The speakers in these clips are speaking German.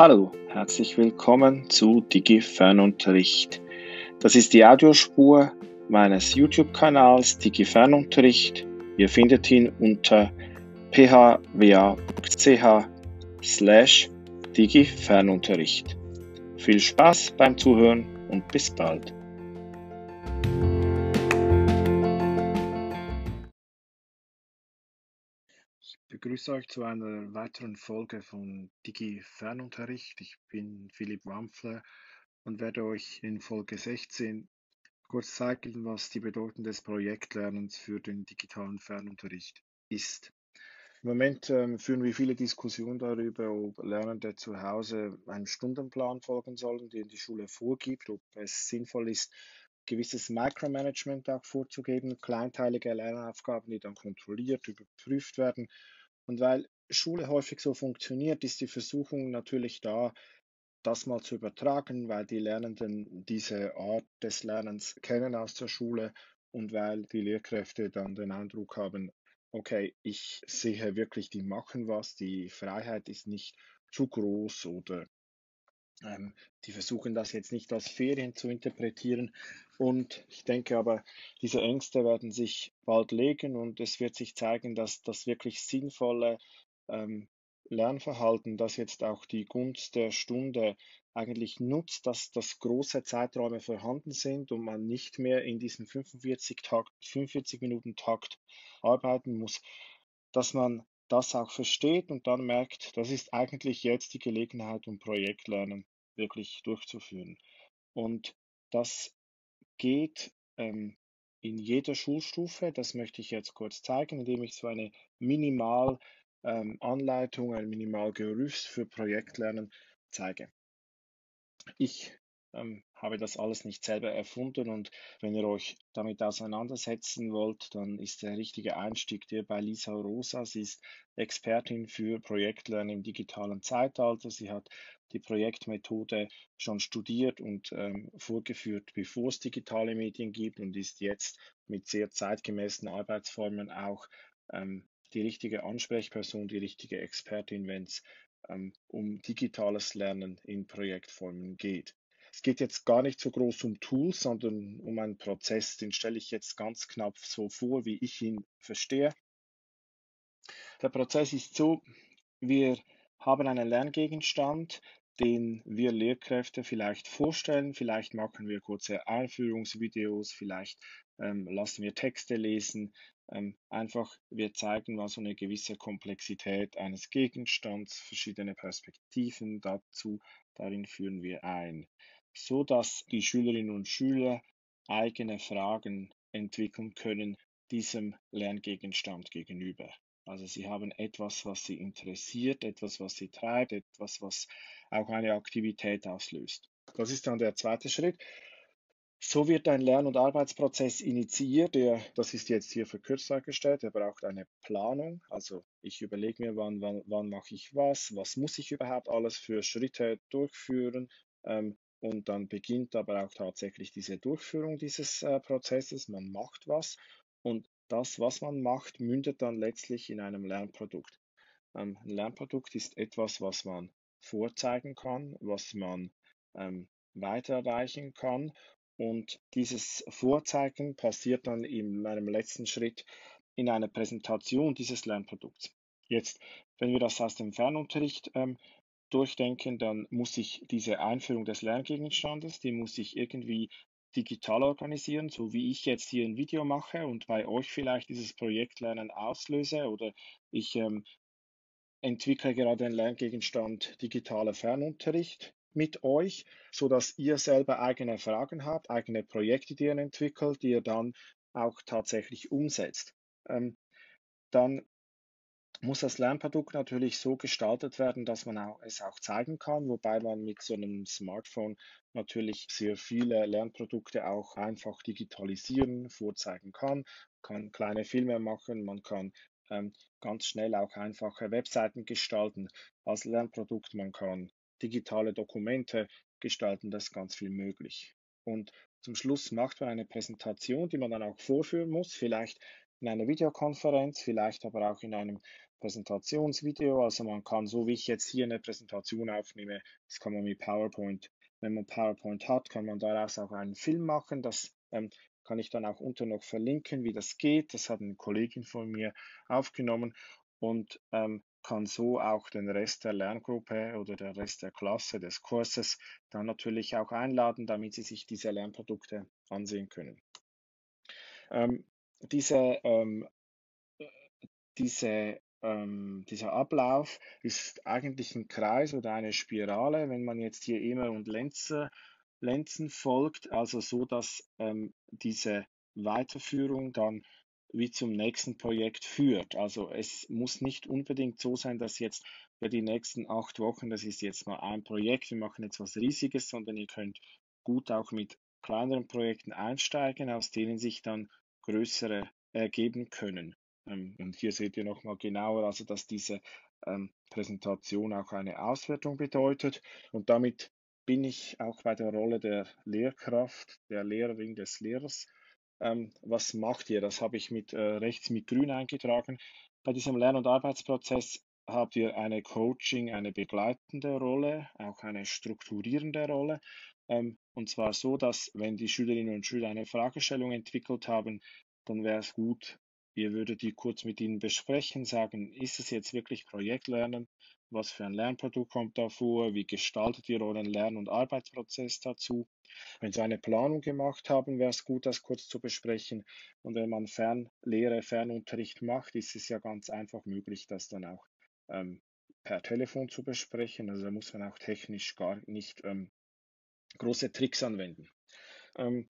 Hallo, herzlich willkommen zu DigiFernunterricht. Das ist die Audiospur meines YouTube-Kanals DigiFernunterricht. Ihr findet ihn unter phwa.ch slash DigiFernunterricht. Viel Spaß beim Zuhören und bis bald. Begrüße euch zu einer weiteren Folge von Digi Fernunterricht. Ich bin Philipp Wampfler und werde euch in Folge 16 kurz zeigen, was die Bedeutung des Projektlernens für den digitalen Fernunterricht ist. Im Moment ähm, führen wir viele Diskussionen darüber, ob Lernende zu Hause einem Stundenplan folgen sollen, den die Schule vorgibt, ob es sinnvoll ist, gewisses Micromanagement auch vorzugeben, kleinteilige Lernaufgaben, die dann kontrolliert, überprüft werden und weil Schule häufig so funktioniert, ist die Versuchung natürlich da, das mal zu übertragen, weil die Lernenden diese Art des Lernens kennen aus der Schule und weil die Lehrkräfte dann den Eindruck haben, okay, ich sehe wirklich, die machen was, die Freiheit ist nicht zu groß oder ähm, die versuchen das jetzt nicht als Ferien zu interpretieren. Und ich denke aber, diese Ängste werden sich bald legen und es wird sich zeigen, dass das wirklich sinnvolle ähm, Lernverhalten, das jetzt auch die Gunst der Stunde eigentlich nutzt, dass, dass große Zeiträume vorhanden sind und man nicht mehr in diesem 45, Takt, 45 Minuten Takt arbeiten muss, dass man das auch versteht und dann merkt, das ist eigentlich jetzt die Gelegenheit, um Projektlernen wirklich durchzuführen. Und das geht ähm, in jeder Schulstufe. Das möchte ich jetzt kurz zeigen, indem ich so eine Minimalanleitung, ähm, ein Minimalgerüst für Projektlernen zeige. Ich ähm, habe das alles nicht selber erfunden und wenn ihr euch damit auseinandersetzen wollt, dann ist der richtige Einstieg der bei Lisa Rosa. Sie ist Expertin für Projektlernen im digitalen Zeitalter. Sie hat die Projektmethode schon studiert und ähm, vorgeführt, bevor es digitale Medien gibt und ist jetzt mit sehr zeitgemäßen Arbeitsformen auch ähm, die richtige Ansprechperson, die richtige Expertin, wenn es ähm, um digitales Lernen in Projektformen geht. Es geht jetzt gar nicht so groß um Tools, sondern um einen Prozess, den stelle ich jetzt ganz knapp so vor, wie ich ihn verstehe. Der Prozess ist so, wir haben einen Lerngegenstand, den wir Lehrkräfte vielleicht vorstellen. Vielleicht machen wir kurze Einführungsvideos, vielleicht ähm, lassen wir Texte lesen. Ähm, einfach, wir zeigen mal so eine gewisse Komplexität eines Gegenstands, verschiedene Perspektiven dazu. Darin führen wir ein so dass die Schülerinnen und Schüler eigene Fragen entwickeln können diesem Lerngegenstand gegenüber. Also sie haben etwas, was sie interessiert, etwas, was sie treibt, etwas, was auch eine Aktivität auslöst. Das ist dann der zweite Schritt. So wird ein Lern- und Arbeitsprozess initiiert. Der, das ist jetzt hier verkürzt dargestellt. Er braucht eine Planung. Also ich überlege mir, wann, wann, wann mache ich was, was muss ich überhaupt alles für Schritte durchführen, ähm, und dann beginnt aber auch tatsächlich diese Durchführung dieses äh, Prozesses. Man macht was und das, was man macht, mündet dann letztlich in einem Lernprodukt. Ähm, ein Lernprodukt ist etwas, was man vorzeigen kann, was man ähm, weiter erreichen kann. Und dieses Vorzeigen passiert dann in meinem letzten Schritt in einer Präsentation dieses Lernprodukts. Jetzt, wenn wir das aus dem Fernunterricht ähm, durchdenken, dann muss ich diese Einführung des Lerngegenstandes, die muss ich irgendwie digital organisieren, so wie ich jetzt hier ein Video mache und bei euch vielleicht dieses Projektlernen auslöse oder ich ähm, entwickle gerade einen Lerngegenstand digitaler Fernunterricht mit euch, so dass ihr selber eigene Fragen habt, eigene Projekte, die ihr entwickelt, die ihr dann auch tatsächlich umsetzt. Ähm, dann muss das Lernprodukt natürlich so gestaltet werden, dass man auch, es auch zeigen kann, wobei man mit so einem Smartphone natürlich sehr viele Lernprodukte auch einfach digitalisieren, vorzeigen kann, kann kleine Filme machen, man kann ähm, ganz schnell auch einfache Webseiten gestalten als Lernprodukt, man kann digitale Dokumente gestalten, das ist ganz viel möglich. Und zum Schluss macht man eine Präsentation, die man dann auch vorführen muss, vielleicht in einer Videokonferenz, vielleicht aber auch in einem Präsentationsvideo. Also man kann, so wie ich jetzt hier eine Präsentation aufnehme, das kann man mit PowerPoint, wenn man PowerPoint hat, kann man daraus auch einen Film machen. Das ähm, kann ich dann auch unter noch verlinken, wie das geht. Das hat eine Kollegin von mir aufgenommen und ähm, kann so auch den Rest der Lerngruppe oder der Rest der Klasse des Kurses dann natürlich auch einladen, damit sie sich diese Lernprodukte ansehen können. Ähm, diese, ähm, diese, ähm, dieser Ablauf ist eigentlich ein Kreis oder eine Spirale, wenn man jetzt hier immer und Lenze, Lenzen folgt, also so, dass ähm, diese Weiterführung dann wie zum nächsten Projekt führt. Also es muss nicht unbedingt so sein, dass jetzt für die nächsten acht Wochen, das ist jetzt mal ein Projekt, wir machen jetzt was Riesiges, sondern ihr könnt gut auch mit kleineren Projekten einsteigen, aus denen sich dann größere ergeben können. Ähm, und hier seht ihr nochmal genauer, also dass diese ähm, Präsentation auch eine Auswertung bedeutet. Und damit bin ich auch bei der Rolle der Lehrkraft, der Lehrerin, des Lehrers ähm, was macht ihr? Das habe ich mit äh, rechts mit grün eingetragen. Bei diesem Lern- und Arbeitsprozess habt ihr eine Coaching, eine begleitende Rolle, auch eine strukturierende Rolle. Ähm, und zwar so, dass wenn die Schülerinnen und Schüler eine Fragestellung entwickelt haben, dann wäre es gut, ihr würdet die kurz mit ihnen besprechen, sagen, ist es jetzt wirklich Projektlernen? Was für ein Lernprodukt kommt da vor? Wie gestaltet ihr euren Lern- und Arbeitsprozess dazu? Wenn Sie eine Planung gemacht haben, wäre es gut, das kurz zu besprechen. Und wenn man Fernlehre, Fernunterricht macht, ist es ja ganz einfach möglich, das dann auch ähm, per Telefon zu besprechen. Also da muss man auch technisch gar nicht ähm, große Tricks anwenden. Ähm,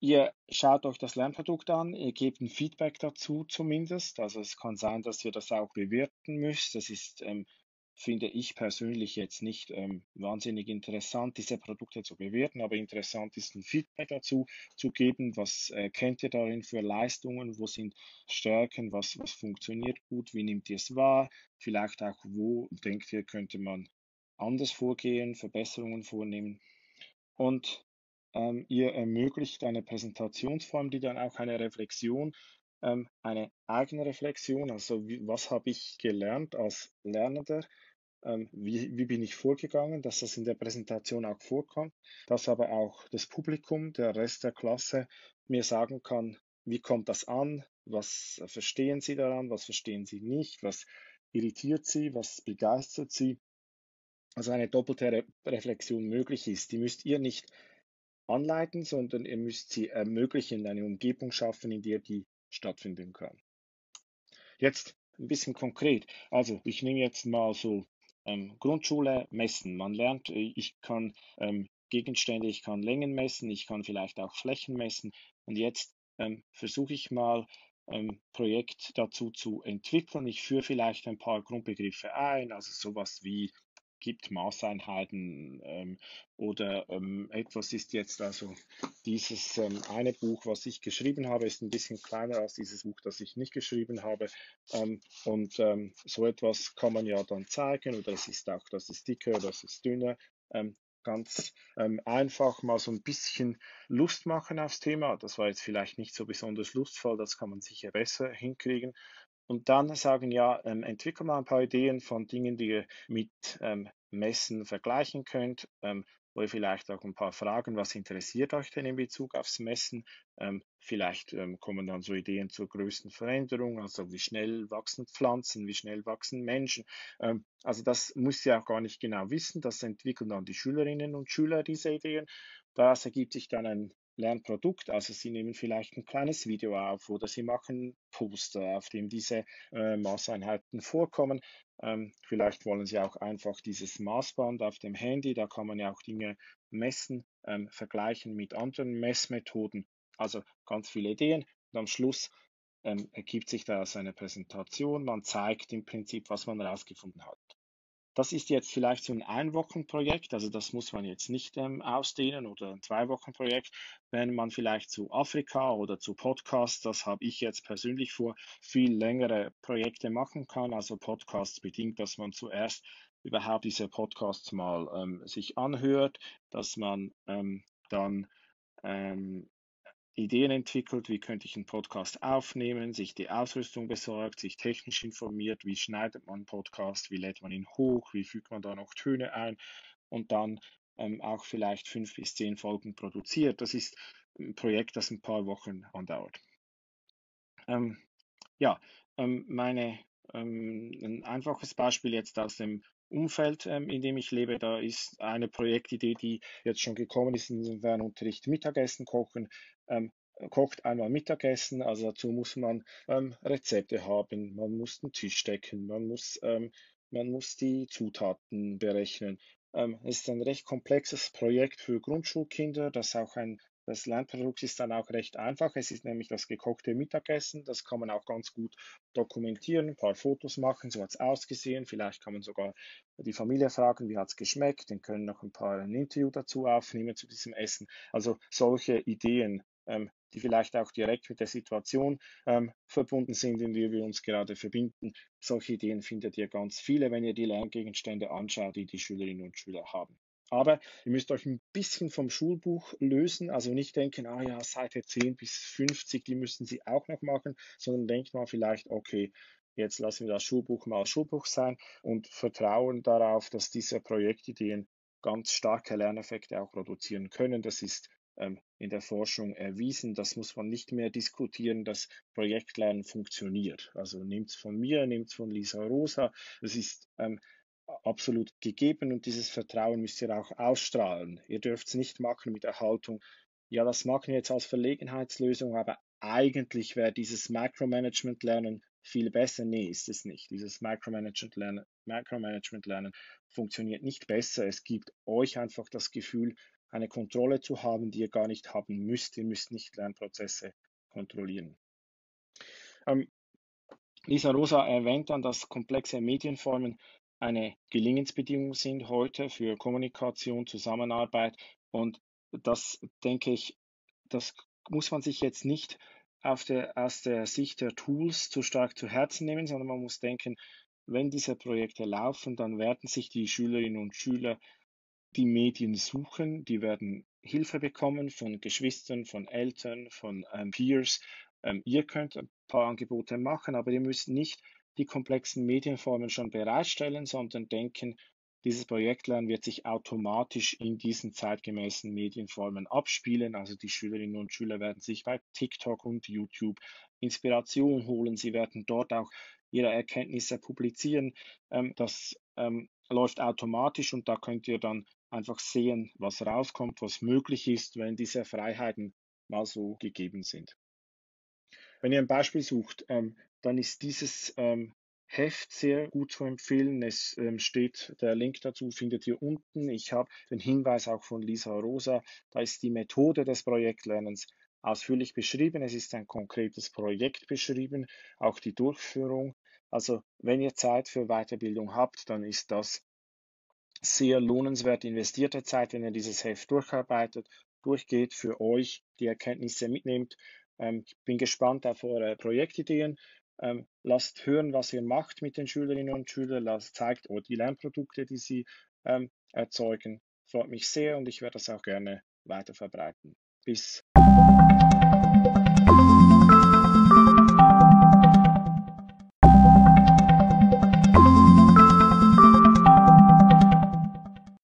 ihr schaut euch das Lernprodukt an, ihr gebt ein Feedback dazu zumindest. Also es kann sein, dass ihr das auch bewerten müsst. Das ist ähm, finde ich persönlich jetzt nicht ähm, wahnsinnig interessant, diese Produkte zu bewerten, aber interessant ist ein Feedback dazu zu geben. Was äh, kennt ihr darin für Leistungen? Wo sind Stärken? Was, was funktioniert gut? Wie nimmt ihr es wahr? Vielleicht auch, wo denkt ihr, könnte man anders vorgehen, Verbesserungen vornehmen? Und ähm, ihr ermöglicht eine Präsentationsform, die dann auch eine Reflexion ähm, eine eigene Reflexion, also wie, was habe ich gelernt als Lernender, ähm, wie, wie bin ich vorgegangen, dass das in der Präsentation auch vorkommt, dass aber auch das Publikum, der Rest der Klasse mir sagen kann, wie kommt das an, was verstehen Sie daran, was verstehen Sie nicht, was irritiert Sie, was begeistert Sie. Also eine doppelte Re Reflexion möglich ist. Die müsst ihr nicht anleiten, sondern ihr müsst sie ermöglichen, eine Umgebung schaffen, in der die stattfinden kann. Jetzt ein bisschen konkret. Also ich nehme jetzt mal so ähm, Grundschule messen. Man lernt, äh, ich kann ähm, Gegenstände, ich kann Längen messen, ich kann vielleicht auch Flächen messen. Und jetzt ähm, versuche ich mal ein Projekt dazu zu entwickeln. Ich führe vielleicht ein paar Grundbegriffe ein, also sowas wie gibt Maßeinheiten ähm, oder ähm, etwas ist jetzt also dieses ähm, eine Buch, was ich geschrieben habe, ist ein bisschen kleiner als dieses Buch, das ich nicht geschrieben habe ähm, und ähm, so etwas kann man ja dann zeigen oder es ist auch, das ist dicker, das ist dünner, ähm, ganz einfach mal so ein bisschen Lust machen aufs Thema. Das war jetzt vielleicht nicht so besonders lustvoll, das kann man sicher besser hinkriegen und dann sagen, ja, ähm, entwickle mal ein paar Ideen von Dingen, die ihr mit ähm, Messen vergleichen könnt, ähm, wo ihr vielleicht auch ein paar Fragen, was interessiert euch denn in Bezug aufs Messen? Ähm, vielleicht ähm, kommen dann so Ideen zur größten Veränderung, also wie schnell wachsen Pflanzen, wie schnell wachsen Menschen. Ähm, also das müsst ihr auch gar nicht genau wissen, das entwickeln dann die Schülerinnen und Schüler diese Ideen. Daraus ergibt sich dann ein Lernprodukt. Also Sie nehmen vielleicht ein kleines Video auf oder Sie machen Poster, auf dem diese äh, Maßeinheiten vorkommen. Ähm, vielleicht wollen Sie auch einfach dieses Maßband auf dem Handy, da kann man ja auch Dinge messen, ähm, vergleichen mit anderen Messmethoden. Also ganz viele Ideen. Und am Schluss ähm, ergibt sich daraus eine Präsentation. Man zeigt im Prinzip, was man herausgefunden hat. Das ist jetzt vielleicht so ein Einwochenprojekt, also das muss man jetzt nicht ähm, ausdehnen oder ein Zwei-Wochen-Projekt. Wenn man vielleicht zu Afrika oder zu Podcasts, das habe ich jetzt persönlich vor, viel längere Projekte machen kann. Also Podcasts bedingt, dass man zuerst überhaupt diese Podcasts mal ähm, sich anhört, dass man ähm, dann ähm, Ideen entwickelt, wie könnte ich einen Podcast aufnehmen, sich die Ausrüstung besorgt, sich technisch informiert, wie schneidet man einen Podcast, wie lädt man ihn hoch, wie fügt man da noch Töne ein und dann ähm, auch vielleicht fünf bis zehn Folgen produziert. Das ist ein Projekt, das ein paar Wochen andauert. Ähm, ja, ähm, meine, ähm, ein einfaches Beispiel jetzt aus dem Umfeld, ähm, in dem ich lebe, da ist eine Projektidee, die jetzt schon gekommen ist in diesem Fernunterricht, Mittagessen kochen. Ähm, kocht einmal Mittagessen, also dazu muss man ähm, Rezepte haben, man muss den Tisch decken, man muss, ähm, man muss die Zutaten berechnen. Ähm, es ist ein recht komplexes Projekt für Grundschulkinder, das auch ein das Lernprodukt ist dann auch recht einfach. Es ist nämlich das gekochte Mittagessen. Das kann man auch ganz gut dokumentieren, ein paar Fotos machen, so hat es ausgesehen. Vielleicht kann man sogar die Familie fragen, wie hat es geschmeckt. Dann können noch ein paar ein Interview dazu aufnehmen zu diesem Essen. Also solche Ideen, ähm, die vielleicht auch direkt mit der Situation ähm, verbunden sind, in der wir uns gerade verbinden. Solche Ideen findet ihr ganz viele, wenn ihr die Lerngegenstände anschaut, die die Schülerinnen und Schüler haben. Aber ihr müsst euch ein bisschen vom Schulbuch lösen, also nicht denken, ah ja, Seite 10 bis 50, die müssen Sie auch noch machen, sondern denkt mal vielleicht, okay, jetzt lassen wir das Schulbuch mal Schulbuch sein und vertrauen darauf, dass diese Projektideen ganz starke Lerneffekte auch produzieren können. Das ist ähm, in der Forschung erwiesen. Das muss man nicht mehr diskutieren, dass Projektlernen funktioniert. Also nehmt es von mir, nehmt es von Lisa Rosa. Das ist ähm, absolut gegeben und dieses Vertrauen müsst ihr auch ausstrahlen. Ihr dürft es nicht machen mit der Haltung, ja, das machen wir jetzt als Verlegenheitslösung, aber eigentlich wäre dieses Micromanagement-Lernen viel besser. Nee, ist es nicht. Dieses Micromanagement-Lernen Micromanagement -Lernen funktioniert nicht besser. Es gibt euch einfach das Gefühl, eine Kontrolle zu haben, die ihr gar nicht haben müsst. Ihr müsst nicht Lernprozesse kontrollieren. Ähm, Lisa Rosa erwähnt dann, dass komplexe Medienformen eine Gelingensbedingung sind heute für Kommunikation, Zusammenarbeit. Und das denke ich, das muss man sich jetzt nicht auf der, aus der Sicht der Tools zu stark zu Herzen nehmen, sondern man muss denken, wenn diese Projekte laufen, dann werden sich die Schülerinnen und Schüler die Medien suchen, die werden Hilfe bekommen von Geschwistern, von Eltern, von ähm, Peers. Ähm, ihr könnt ein paar Angebote machen, aber ihr müsst nicht die komplexen Medienformen schon bereitstellen, sondern denken, dieses Projektlernen wird sich automatisch in diesen zeitgemäßen Medienformen abspielen. Also die Schülerinnen und Schüler werden sich bei TikTok und YouTube Inspiration holen. Sie werden dort auch ihre Erkenntnisse publizieren. Ähm, das ähm, läuft automatisch und da könnt ihr dann einfach sehen, was rauskommt, was möglich ist, wenn diese Freiheiten mal so gegeben sind. Wenn ihr ein Beispiel sucht, ähm, dann ist dieses ähm, Heft sehr gut zu empfehlen. Es ähm, steht, der Link dazu findet ihr unten. Ich habe den Hinweis auch von Lisa Rosa. Da ist die Methode des Projektlernens ausführlich beschrieben. Es ist ein konkretes Projekt beschrieben, auch die Durchführung. Also wenn ihr Zeit für Weiterbildung habt, dann ist das sehr lohnenswert investierte Zeit, wenn ihr dieses Heft durcharbeitet, durchgeht, für euch die Erkenntnisse mitnehmt. Ähm, ich bin gespannt auf eure Projektideen. Ähm, lasst hören, was ihr macht mit den Schülerinnen und Schülern. Lasst, zeigt euch die Lernprodukte, die sie ähm, erzeugen. Freut mich sehr und ich werde das auch gerne weiter verbreiten. Bis.